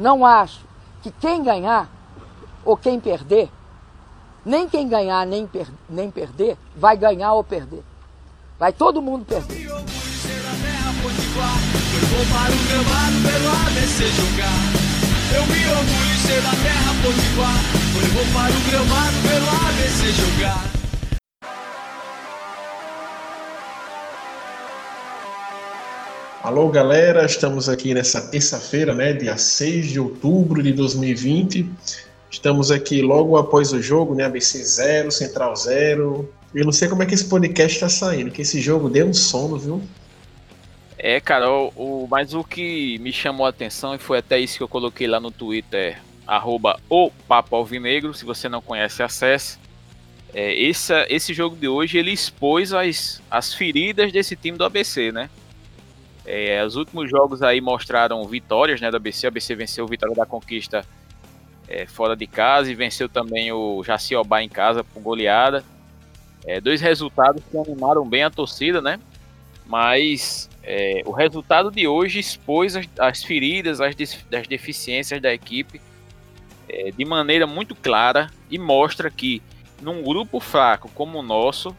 não acho que quem ganhar ou quem perder, nem quem ganhar nem, per nem perder, vai ganhar ou perder. Vai todo mundo perder. Eu me orgulho de ser da terra potiguar. Eu vou para o gramado pelo ABC jogar. Alô, galera, estamos aqui nessa terça-feira, né, dia 6 de outubro de 2020. Estamos aqui logo após o jogo, né, ABC 0, Central 0. Eu não sei como é que esse podcast está saindo, que esse jogo deu um sono, viu? É, cara, o, o, mas o que me chamou a atenção, e foi até isso que eu coloquei lá no Twitter, arroba o Papo Alvinegro, se você não conhece, acesse. É, esse, esse jogo de hoje, ele expôs as, as feridas desse time do ABC, né? É, os últimos jogos aí mostraram vitórias né, do ABC. O ABC venceu o Vitória da Conquista é, fora de casa e venceu também o Jaciobá em casa por goleada. É, dois resultados que animaram bem a torcida, né? Mas é, o resultado de hoje expôs as, as feridas, as, as, deficiências da equipe é, de maneira muito clara e mostra que num grupo fraco como o nosso,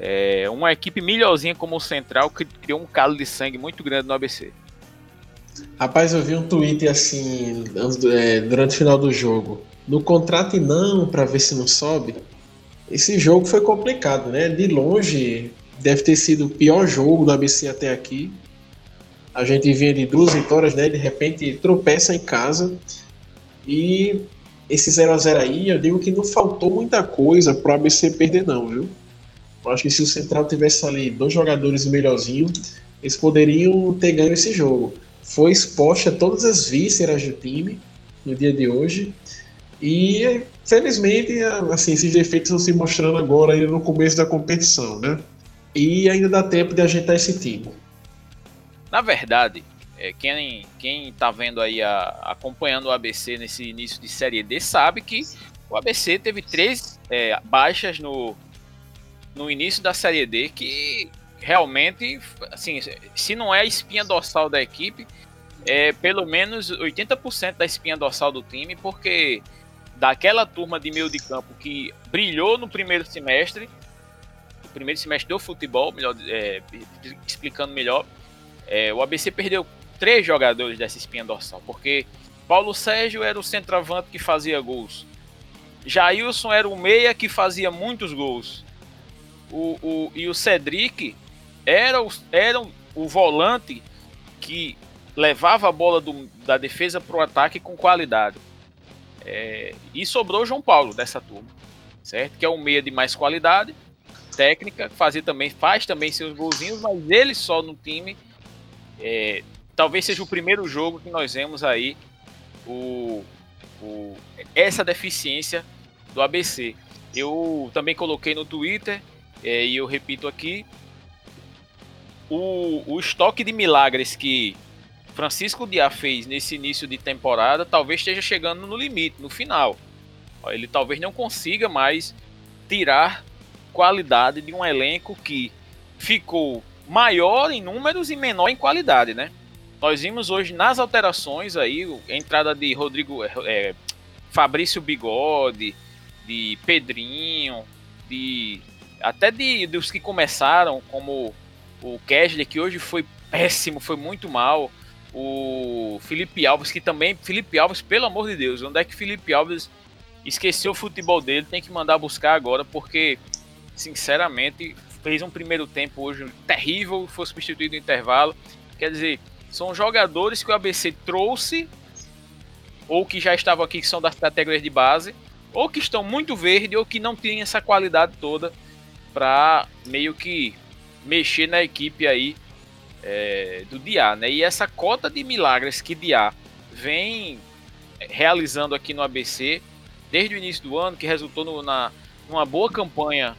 é, uma equipe melhorzinha como o Central criou um calo de sangue muito grande no ABC. Rapaz, eu vi um tweet assim é, durante o final do jogo. No contrato e não para ver se não sobe. Esse jogo foi complicado, né? De longe deve ter sido o pior jogo do ABC até aqui. A gente vinha de duas vitórias, né? De repente tropeça em casa. E esse 0 a 0 aí, eu digo que não faltou muita coisa pro ABC perder não, viu? Eu acho que se o Central tivesse ali dois jogadores melhorzinhos, eles poderiam ter ganho esse jogo. Foi exposta todas as vísceras do time no dia de hoje. E felizmente, assim, esses defeitos estão se mostrando agora ainda no começo da competição, né? E ainda dá tempo de ajeitar esse time. Na verdade, é, quem, quem tá vendo aí, a, acompanhando o ABC nesse início de Série D, sabe que o ABC teve três é, baixas no, no início da Série D que realmente, assim, se não é a espinha dorsal da equipe, é pelo menos 80% da espinha dorsal do time, porque daquela turma de meio de campo que brilhou no primeiro semestre, o primeiro semestre do futebol, melhor, é, explicando melhor, é, o ABC perdeu três jogadores dessa espinha dorsal, porque Paulo Sérgio era o centroavante que fazia gols, Jailson era o meia que fazia muitos gols, o, o, e o Cedric era o, era o volante que levava a bola do, da defesa para o ataque com qualidade. É, e sobrou João Paulo dessa turma, certo? Que é um meia de mais qualidade, técnica, fazer também, faz também seus golzinhos, mas ele só no time. É, talvez seja o primeiro jogo que nós vemos aí o, o, essa deficiência do ABC. Eu também coloquei no Twitter é, e eu repito aqui, o, o estoque de milagres que Francisco Diá fez nesse início de temporada talvez esteja chegando no limite, no final. Ele talvez não consiga mais tirar qualidade de um elenco que ficou maior em números e menor em qualidade, né? Nós vimos hoje nas alterações aí, a entrada de Rodrigo, é, Fabrício Bigode, de Pedrinho, de até de dos que começaram, como o Kesley, que hoje foi péssimo, foi muito mal. O Felipe Alves, que também. Felipe Alves, pelo amor de Deus, onde é que Felipe Alves esqueceu o futebol dele? Tem que mandar buscar agora, porque, sinceramente, fez um primeiro tempo hoje terrível, foi substituído no intervalo. Quer dizer, são jogadores que o ABC trouxe, ou que já estavam aqui, que são das categorias de base, ou que estão muito verde, ou que não têm essa qualidade toda para meio que mexer na equipe aí é, do Diá, né? E essa cota de milagres que Diá vem realizando aqui no ABC desde o início do ano, que resultou no, na, numa boa campanha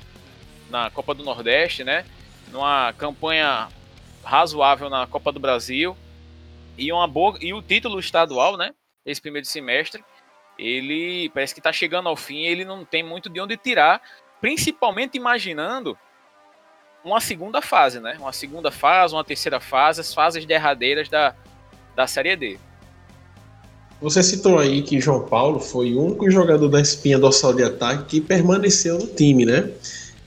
na Copa do Nordeste, né? Numa campanha razoável na Copa do Brasil e uma boa e o título estadual, né? Esse primeiro semestre, ele parece que está chegando ao fim. Ele não tem muito de onde tirar principalmente imaginando uma segunda fase, né? Uma segunda fase, uma terceira fase, as fases derradeiras da, da Série D. Você citou aí que João Paulo foi o único jogador da espinha dorsal de ataque que permaneceu no time, né?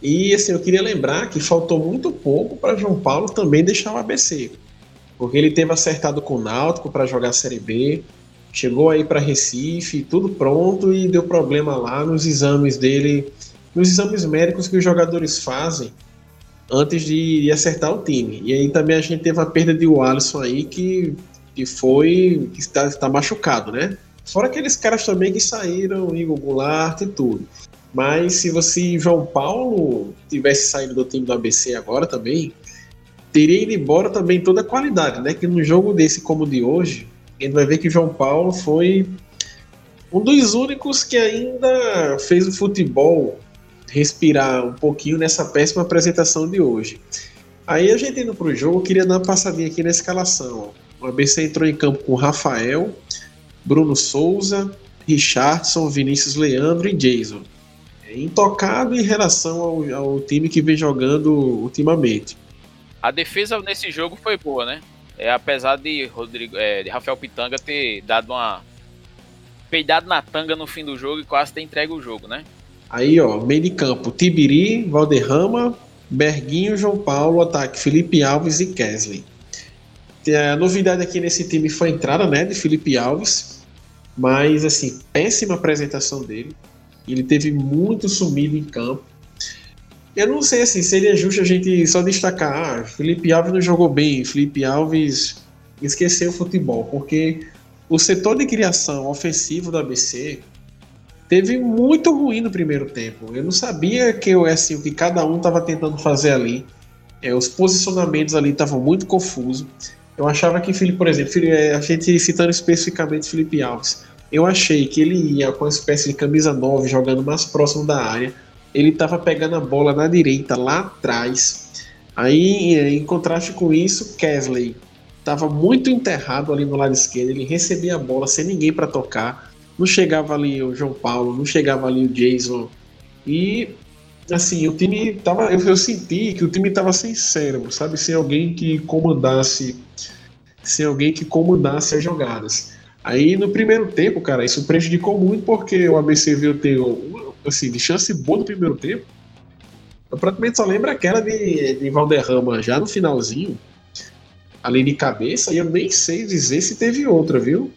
E assim, eu queria lembrar que faltou muito pouco para João Paulo também deixar o ABC. Porque ele teve acertado com o Náutico para jogar a Série B, chegou aí para Recife, tudo pronto e deu problema lá nos exames dele, nos exames médicos que os jogadores fazem antes de, acertar o time. E aí também a gente teve a perda de Alisson aí que que foi. que está, está machucado, né? Fora aqueles caras também que saíram, Igor Goulart e tudo. Mas se você, João Paulo, tivesse saído do time do ABC agora também, teria ido embora também toda a qualidade, né? Que no jogo desse como o de hoje, a gente vai ver que João Paulo foi um dos únicos que ainda fez o futebol respirar um pouquinho nessa péssima apresentação de hoje. Aí a gente indo pro jogo, eu queria dar uma passadinha aqui na escalação. O ABC entrou em campo com Rafael, Bruno Souza, Richardson, Vinícius Leandro e Jason. É intocado em relação ao, ao time que vem jogando ultimamente. A defesa nesse jogo foi boa, né? É, apesar de, Rodrigo, é, de Rafael Pitanga ter dado uma peidado na tanga no fim do jogo e quase ter entregue o jogo, né? Aí, ó, meio de campo, Tibiri, Valderrama, Berguinho, João Paulo, ataque Felipe Alves e Kesley. A novidade aqui nesse time foi a entrada né, de Felipe Alves, mas assim, péssima apresentação dele. Ele teve muito sumido em campo. Eu não sei assim, seria justo a gente só destacar, ah, Felipe Alves não jogou bem, Felipe Alves esqueceu o futebol, porque o setor de criação ofensivo do ABC teve muito ruim no primeiro tempo. Eu não sabia que assim, o que cada um estava tentando fazer ali. É, os posicionamentos ali estavam muito confusos. Eu achava que Felipe, por exemplo, é, a gente citando especificamente Felipe Alves, eu achei que ele ia com uma espécie de camisa 9 jogando mais próximo da área. Ele estava pegando a bola na direita, lá atrás. Aí, em contraste com isso, Kesley estava muito enterrado ali no lado esquerdo. Ele recebia a bola sem ninguém para tocar. Não chegava ali o João Paulo, não chegava ali o Jason. E assim, o time tava. Eu, eu senti que o time estava sem cérebro, sabe? Sem alguém que comandasse. Sem alguém que comandasse as jogadas. Aí no primeiro tempo, cara, isso prejudicou muito porque o ABC veio ter assim, de chance boa no primeiro tempo. Eu praticamente só lembro aquela de, de Valderrama já no finalzinho, ali de cabeça, e eu nem sei dizer se teve outra, viu?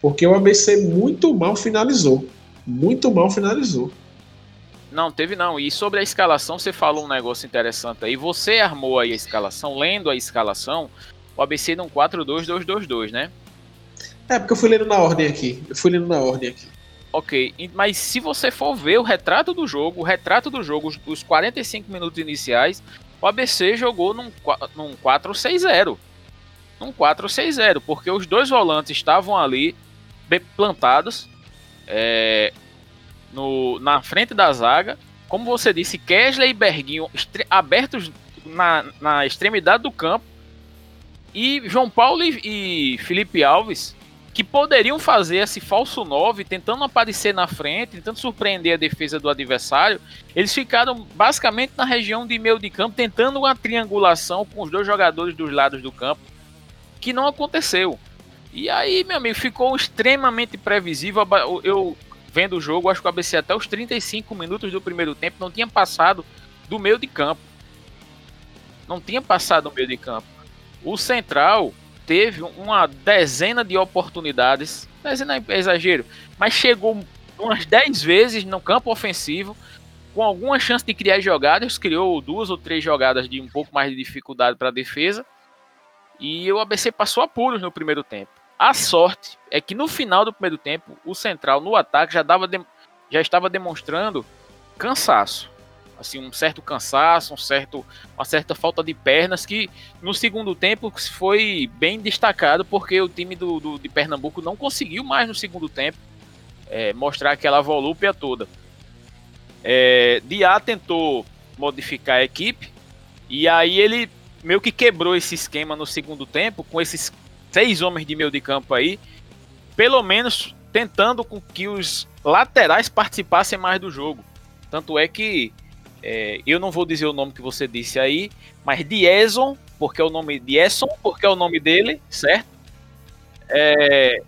Porque o ABC muito mal finalizou. Muito mal finalizou. Não, teve não. E sobre a escalação, você falou um negócio interessante aí. Você armou aí a escalação, lendo a escalação, o ABC num 4-2-2-2-2, né? É, porque eu fui lendo na ordem aqui. Eu fui lendo na ordem aqui. Ok, mas se você for ver o retrato do jogo, o retrato do jogo, os 45 minutos iniciais, o ABC jogou num, num 4-6-0. Num 4-6-0, porque os dois volantes estavam ali plantados. É, no, na frente da zaga. Como você disse, Kesley e Berguinho abertos na, na extremidade do campo. E João Paulo e, e Felipe Alves, que poderiam fazer esse falso 9, tentando aparecer na frente, tentando surpreender a defesa do adversário, eles ficaram basicamente na região de meio de campo, tentando uma triangulação com os dois jogadores dos lados do campo, que não aconteceu. E aí, meu amigo, ficou extremamente previsível. Eu vendo o jogo, acho que o ABC até os 35 minutos do primeiro tempo não tinha passado do meio de campo. Não tinha passado do meio de campo. O Central teve uma dezena de oportunidades, dezena é exagero, mas chegou umas 10 vezes no campo ofensivo, com alguma chance de criar jogadas, criou duas ou três jogadas de um pouco mais de dificuldade para a defesa, e o ABC passou apuros no primeiro tempo. A sorte é que no final do primeiro tempo, o Central no ataque já, dava de, já estava demonstrando cansaço. Assim, um certo cansaço, um certo, uma certa falta de pernas que no segundo tempo foi bem destacado porque o time do, do de Pernambuco não conseguiu mais no segundo tempo é, mostrar aquela volúpia toda. É, Diá tentou modificar a equipe e aí ele meio que quebrou esse esquema no segundo tempo com esses seis homens de meio de campo aí, pelo menos tentando com que os laterais participassem mais do jogo. Tanto é que é, eu não vou dizer o nome que você disse aí, mas Dieson, porque é o nome Diesson, porque é o nome dele, certo? É,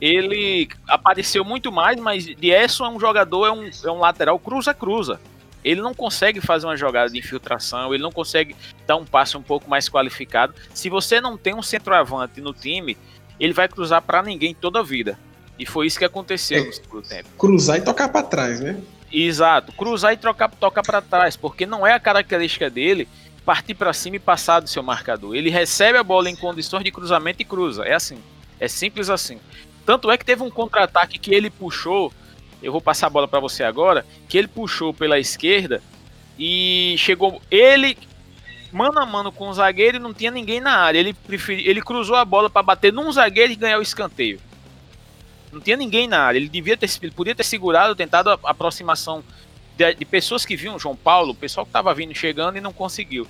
ele apareceu muito mais, mas Diesson é um jogador, é um, é um lateral cruza-cruza. Ele não consegue fazer uma jogada de infiltração, ele não consegue dar um passe um pouco mais qualificado. Se você não tem um centroavante no time, ele vai cruzar para ninguém toda a vida. E foi isso que aconteceu é, no segundo tempo. Cruzar e tocar para trás, né? Exato, cruzar e trocar, tocar para trás, porque não é a característica dele partir para cima e passar do seu marcador. Ele recebe a bola em condições de cruzamento e cruza. É assim. É simples assim. Tanto é que teve um contra-ataque que ele puxou. Eu vou passar a bola para você agora. Que ele puxou pela esquerda e chegou ele mano a mano com o zagueiro e não tinha ninguém na área. Ele preferi, ele cruzou a bola para bater num zagueiro e ganhar o escanteio. Não tinha ninguém na área. Ele devia ter, ele podia ter segurado, tentado a aproximação de, de pessoas que viam João Paulo, o pessoal que estava vindo chegando e não conseguiu.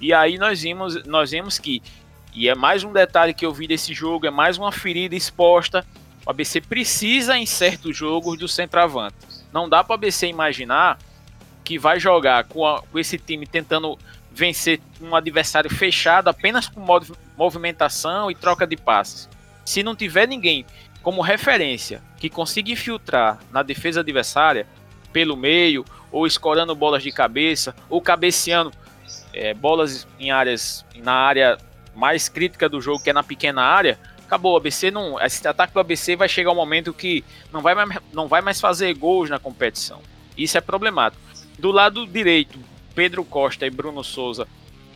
E aí nós vimos, nós vimos que e é mais um detalhe que eu vi desse jogo, é mais uma ferida exposta. O ABC precisa em certos jogos do centroavante. Não dá para o ABC imaginar que vai jogar com, a, com esse time tentando vencer um adversário fechado apenas com movimentação e troca de passes. Se não tiver ninguém como referência que consiga infiltrar na defesa adversária pelo meio, ou escorando bolas de cabeça, ou cabeceando é, bolas em áreas na área mais crítica do jogo, que é na pequena área, acabou. O ABC não. Esse ataque do ABC vai chegar um momento que não vai mais, não vai mais fazer gols na competição. Isso é problemático. Do lado direito, Pedro Costa e Bruno Souza,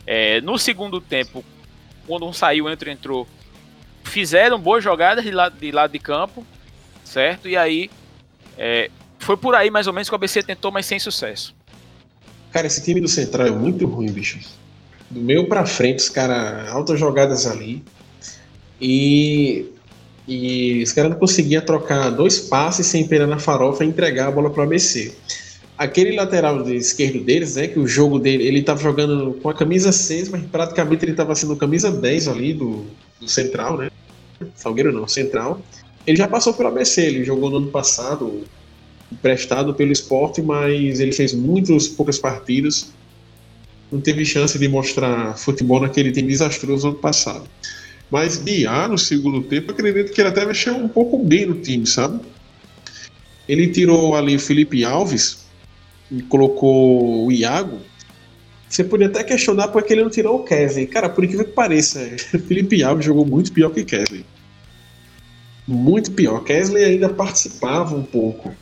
é, no segundo tempo, quando um saiu, outro entrou, fizeram boas jogadas de lado de, lado de campo, certo? E aí é, foi por aí mais ou menos que o ABC tentou, mas sem sucesso. Cara, esse time do Central é muito ruim, bicho. Do meio para frente, os caras altas jogadas ali. E, e os caras não conseguiam trocar dois passes sem pena na farofa e entregar a bola para o ABC. Aquele lateral de esquerdo deles, né, que o jogo dele, ele estava jogando com a camisa 6, mas praticamente ele estava sendo camisa 10 ali do, do Central, né? Salgueiro não, Central. Ele já passou pelo ABC, ele jogou no ano passado, emprestado pelo esporte, mas ele fez muitas poucas partidas. Não teve chance de mostrar futebol naquele time desastroso ano passado. Mas Biá, no segundo tempo, acredito que ele até mexeu um pouco bem no time, sabe? Ele tirou ali o Felipe Alves e colocou o Iago você podia até questionar por que ele não tirou o Kevin. Cara, por incrível que pareça, Felipe Alves jogou muito pior que Kesley. Muito pior. Kesley ainda participava um pouco.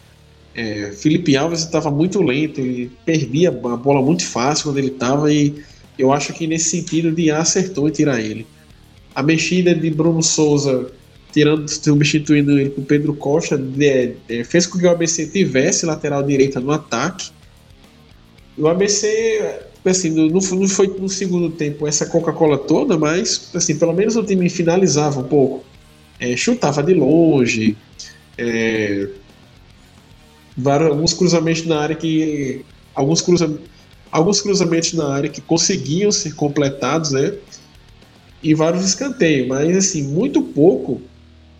É, Felipe Alves estava muito lento, ele perdia a bola muito fácil quando ele estava e eu acho que nesse sentido de acertou em tirar ele. A mexida de Bruno Souza, tirando, substituindo ele com Pedro Costa, de, fez com que o ABC tivesse lateral direita no ataque. E o ABC assim, não, não foi no segundo tempo essa Coca-Cola toda, mas assim, pelo menos o time finalizava um pouco. É, chutava de longe, é, vários, alguns cruzamentos na área que. Alguns, cruza, alguns cruzamentos na área que conseguiam ser completados, né? E vários escanteios, mas assim, muito pouco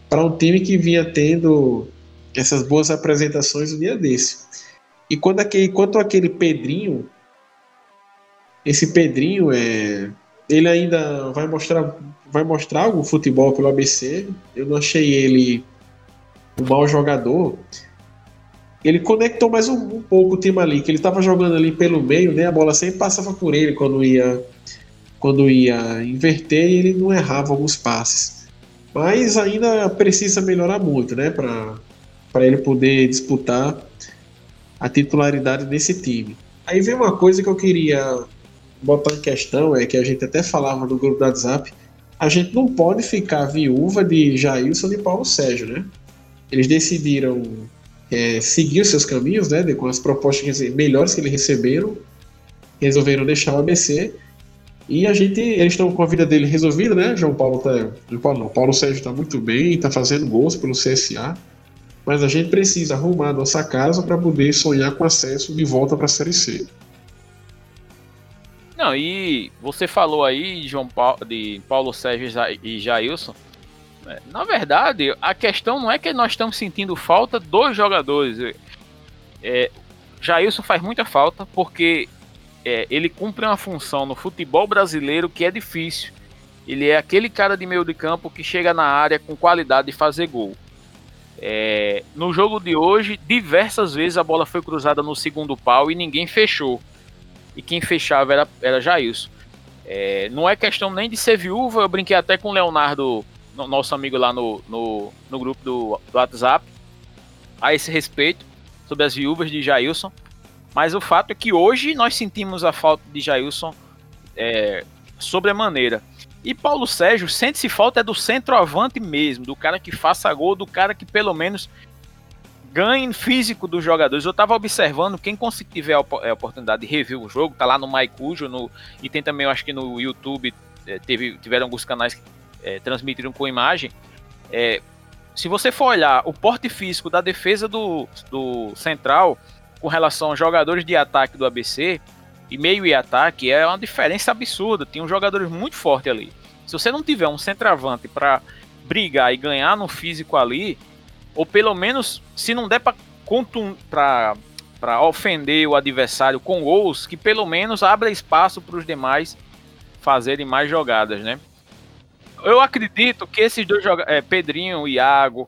para um time que vinha tendo essas boas apresentações no dia desse. E quando aquele, quanto aquele Pedrinho esse Pedrinho é ele ainda vai mostrar vai mostrar algum futebol pelo ABC. Eu não achei ele um mau jogador. Ele conectou mais um, um pouco o time ali, que ele estava jogando ali pelo meio, né? A bola sempre passava por ele quando ia quando ia inverter ele não errava alguns passes. Mas ainda precisa melhorar muito, né, para ele poder disputar a titularidade desse time. Aí vem uma coisa que eu queria botar em questão é que a gente até falava no grupo do WhatsApp, a gente não pode ficar viúva de Jailson e Paulo Sérgio, né? Eles decidiram é, seguir os seus caminhos, né? Com as propostas melhores que eles receberam, resolveram deixar o ABC e a gente, eles estão com a vida dele resolvida, né? João Paulo tá, João Paulo não, Paulo Sérgio está muito bem, está fazendo gols pelo CSA, mas a gente precisa arrumar nossa casa para poder sonhar com acesso de volta para a Série C. Não, e você falou aí João Paulo, de Paulo Sérgio e Jailson. É, na verdade, a questão não é que nós estamos sentindo falta dos jogadores. É, Jailson faz muita falta porque é, ele cumpre uma função no futebol brasileiro que é difícil. ele é aquele cara de meio de campo que chega na área com qualidade de fazer gol. É, no jogo de hoje, diversas vezes a bola foi cruzada no segundo pau e ninguém fechou. E quem fechava era, era Jailson. É, não é questão nem de ser viúva, eu brinquei até com o Leonardo, nosso amigo lá no, no, no grupo do, do WhatsApp, a esse respeito, sobre as viúvas de Jailson. Mas o fato é que hoje nós sentimos a falta de Jailson é, sobremaneira. E Paulo Sérgio sente-se falta é do centroavante mesmo, do cara que faça gol, do cara que pelo menos ganhe físico dos jogadores. Eu estava observando, quem tiver a é, oportunidade de rever o jogo, tá lá no Maicujo, no, e tem também, eu acho que no YouTube, é, teve, tiveram alguns canais que é, transmitiram com imagem. É, se você for olhar o porte físico da defesa do, do Central com relação aos jogadores de ataque do ABC, e meio e ataque é uma diferença absurda. Tem uns jogadores muito fortes ali. Se você não tiver um centroavante para brigar e ganhar no físico ali, ou pelo menos, se não der para para ofender o adversário com gols, que pelo menos abra espaço para os demais fazerem mais jogadas, né? Eu acredito que esses dois jogadores, é, Pedrinho, Iago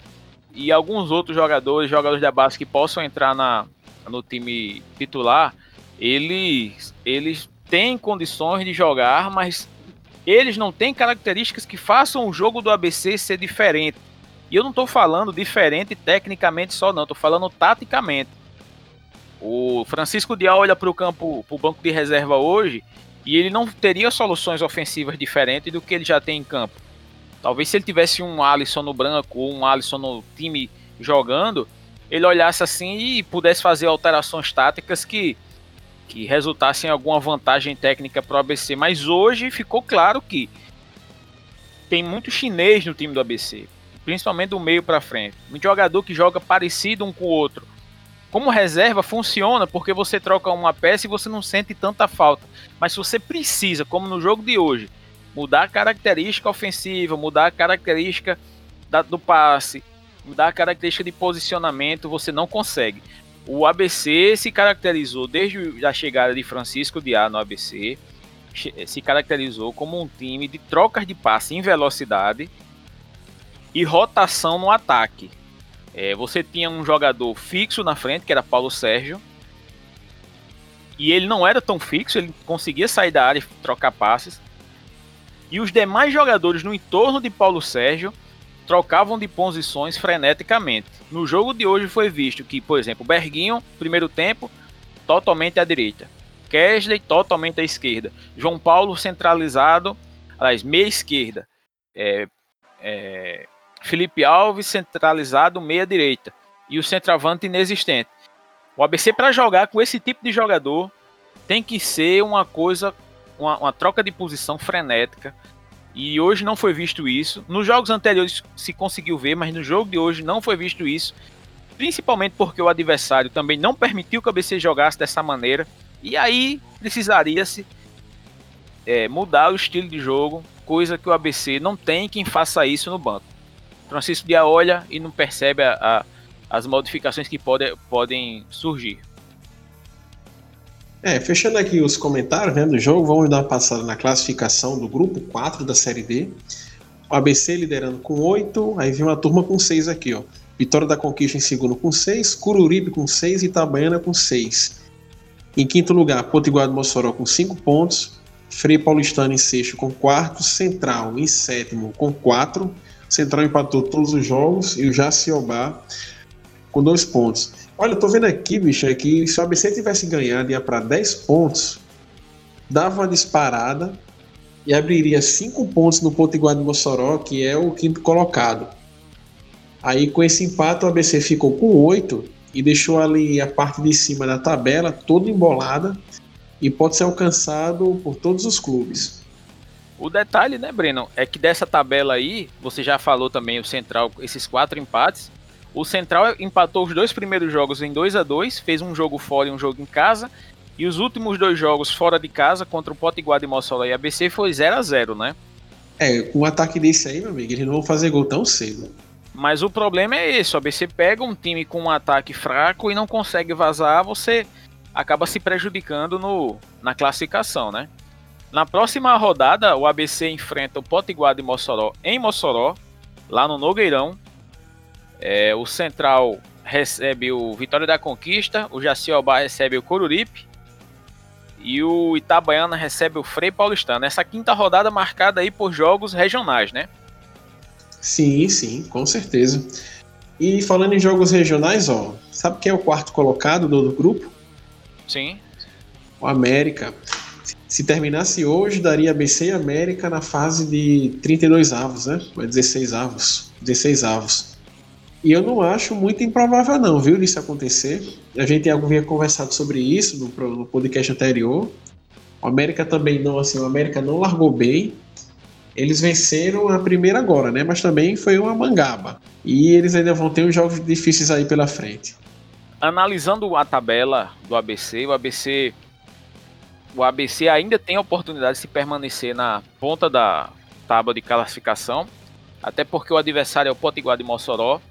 e alguns outros jogadores, jogadores da base que possam entrar na, no time titular, eles, eles têm condições de jogar, mas eles não têm características que façam o jogo do ABC ser diferente. E eu não estou falando diferente tecnicamente só, não, estou falando taticamente. O Francisco Dial olha para o campo, para o banco de reserva hoje, e ele não teria soluções ofensivas diferentes do que ele já tem em campo. Talvez se ele tivesse um Alisson no branco ou um Alisson no time jogando, ele olhasse assim e pudesse fazer alterações táticas que que resultasse em alguma vantagem técnica para o ABC. Mas hoje ficou claro que tem muito chinês no time do ABC, principalmente do meio para frente. Um jogador que joga parecido um com o outro. Como reserva funciona porque você troca uma peça e você não sente tanta falta. Mas se você precisa, como no jogo de hoje, mudar a característica ofensiva, mudar a característica da, do passe, mudar a característica de posicionamento, você não consegue. O ABC se caracterizou desde a chegada de Francisco Diá no ABC, se caracterizou como um time de trocas de passe em velocidade e rotação no ataque. É, você tinha um jogador fixo na frente, que era Paulo Sérgio, e ele não era tão fixo, ele conseguia sair da área e trocar passes. E os demais jogadores no entorno de Paulo Sérgio trocavam de posições freneticamente. No jogo de hoje foi visto que, por exemplo, Berguinho, primeiro tempo, totalmente à direita. Kesley, totalmente à esquerda. João Paulo centralizado, aliás, meia esquerda. É, é, Felipe Alves centralizado, meia direita. E o centroavante inexistente. O ABC, para jogar com esse tipo de jogador, tem que ser uma coisa, uma, uma troca de posição frenética e hoje não foi visto isso. Nos jogos anteriores se conseguiu ver, mas no jogo de hoje não foi visto isso. Principalmente porque o adversário também não permitiu que o ABC jogasse dessa maneira. E aí precisaria-se é, mudar o estilo de jogo, coisa que o ABC não tem quem faça isso no banco. Francisco Dia olha e não percebe a, a, as modificações que pode, podem surgir. É, fechando aqui os comentários né, do jogo, vamos dar uma passada na classificação do grupo 4 da Série D. O ABC liderando com 8, aí vem uma turma com 6 aqui, ó. Vitória da Conquista em segundo com 6, Cururipe com 6 e Itabaiana com 6. Em quinto lugar, Potiguar do Mossoró com 5 pontos, Frei Paulistano em sexto com 4, Central em sétimo com 4. Central empatou todos os jogos e o Jaciobá com 2 pontos. Olha, eu tô vendo aqui, bicho, é que se o ABC tivesse ganhado, ia para 10 pontos, dava uma disparada e abriria 5 pontos no Potiguar de Mossoró, que é o quinto colocado. Aí com esse empate o ABC ficou com 8 e deixou ali a parte de cima da tabela toda embolada e pode ser alcançado por todos os clubes. O detalhe, né, Breno, é que dessa tabela aí, você já falou também o Central, esses quatro empates, o Central empatou os dois primeiros jogos em 2 a 2 fez um jogo fora e um jogo em casa. E os últimos dois jogos fora de casa, contra o Potiguar de Mossoró e ABC, foi 0 a 0 né? É, com um ataque desse aí, meu amigo, eles não vão fazer gol tão cedo. Mas o problema é esse, o ABC pega um time com um ataque fraco e não consegue vazar, você acaba se prejudicando no, na classificação, né? Na próxima rodada, o ABC enfrenta o Potiguar de Mossoró em Mossoró, lá no Nogueirão. É, o Central recebe o Vitória da Conquista, o Jaciobá recebe o Coruripe e o Itabaiana recebe o Frei Paulistano. Essa quinta rodada marcada aí por jogos regionais, né? Sim, sim, com certeza. E falando em jogos regionais, ó, sabe quem é o quarto colocado do, do grupo? Sim. O América. Se terminasse hoje, daria ABC e América na fase de 32 avos, né? 16 avos. 16 avos. E eu não acho muito improvável, não, viu, disso acontecer. A gente havia conversado sobre isso no, no podcast anterior. O América também não, assim, o América não largou bem. Eles venceram a primeira agora, né? Mas também foi uma mangaba. E eles ainda vão ter uns jogos difíceis aí pela frente. Analisando a tabela do ABC, o ABC o ABC ainda tem a oportunidade de se permanecer na ponta da tábua de classificação, até porque o adversário é o Potiguar de Mossoró,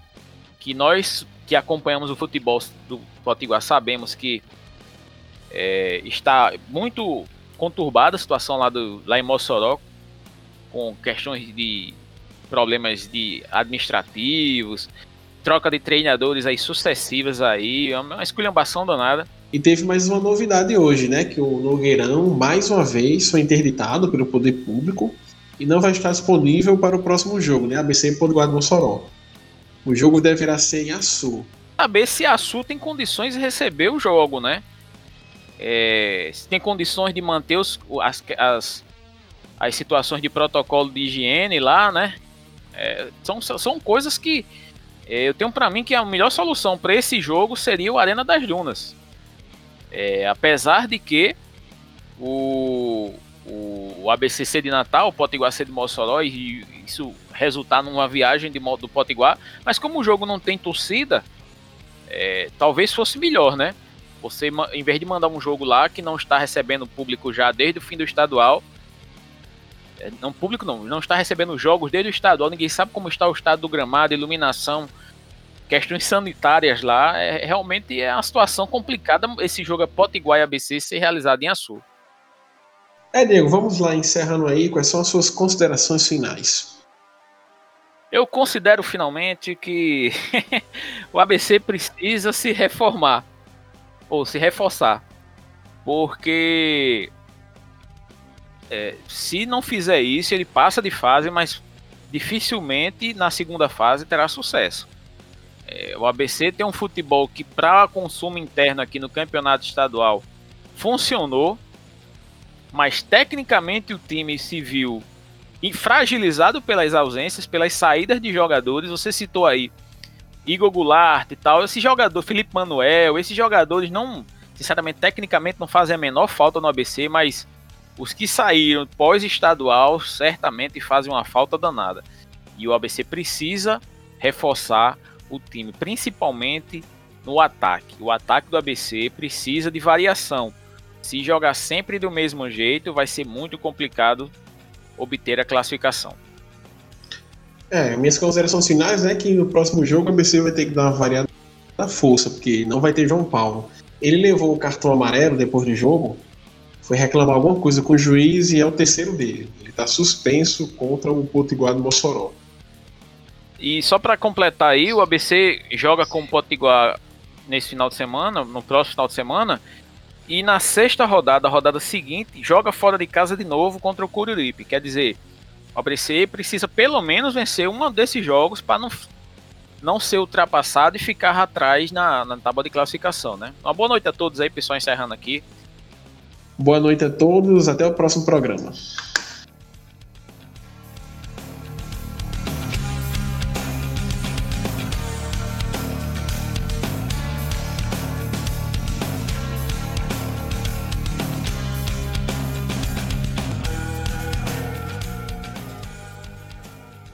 que nós que acompanhamos o futebol do Potiguar sabemos que é, está muito conturbada a situação lá, do, lá em Mossoró, com questões de problemas de administrativos, troca de treinadores aí sucessivas aí, é uma esculhambação danada. E teve mais uma novidade hoje, né? Que o Nogueirão, mais uma vez, foi interditado pelo poder público e não vai estar disponível para o próximo jogo, né? ABC Potiguar de Mossoró. O jogo deverá ser em Açu. Saber se Açu tem condições de receber o jogo, né? É, se tem condições de manter os, as, as, as situações de protocolo de higiene lá, né? É, são, são coisas que é, eu tenho para mim que a melhor solução para esse jogo seria o Arena das Dunas. É, apesar de que o, o, ABCC de Natal, o Potiguar de Mossoró, e isso resultar numa viagem de, do Potiguar. Mas como o jogo não tem torcida, é, talvez fosse melhor, né? Você, em vez de mandar um jogo lá que não está recebendo público já desde o fim do estadual, é, não público não, não está recebendo jogos desde o estadual, ninguém sabe como está o estado do gramado, iluminação, questões sanitárias lá, é, realmente é uma situação complicada esse jogo é Potiguar e ABC ser realizado em Açu. É, Diego, vamos lá encerrando aí, quais são as suas considerações finais? Eu considero finalmente que o ABC precisa se reformar ou se reforçar, porque é, se não fizer isso, ele passa de fase, mas dificilmente na segunda fase terá sucesso. É, o ABC tem um futebol que, para consumo interno aqui no campeonato estadual, funcionou, mas tecnicamente o time se viu fragilizado pelas ausências, pelas saídas de jogadores. Você citou aí Igor Goulart e tal. Esse jogador, Felipe Manuel, esses jogadores não, sinceramente, tecnicamente não fazem a menor falta no ABC, mas os que saíram pós-estadual certamente fazem uma falta danada. E o ABC precisa reforçar o time, principalmente no ataque. O ataque do ABC precisa de variação. Se jogar sempre do mesmo jeito, vai ser muito complicado obter a classificação. É, minhas considerações finais é que no próximo jogo o ABC vai ter que dar uma variada da força, porque não vai ter João Paulo. Ele levou o cartão amarelo depois do jogo, foi reclamar alguma coisa com o juiz e é o terceiro dele. Ele está suspenso contra o Potiguar do Mossoró. E só para completar aí, o ABC joga com o Potiguar nesse final de semana, no próximo final de semana, e na sexta rodada, a rodada seguinte, joga fora de casa de novo contra o Cururipe. Quer dizer, o ABC precisa pelo menos vencer um desses jogos para não, não ser ultrapassado e ficar atrás na, na tábua de classificação, né? Uma boa noite a todos aí, pessoal, encerrando aqui. Boa noite a todos, até o próximo programa.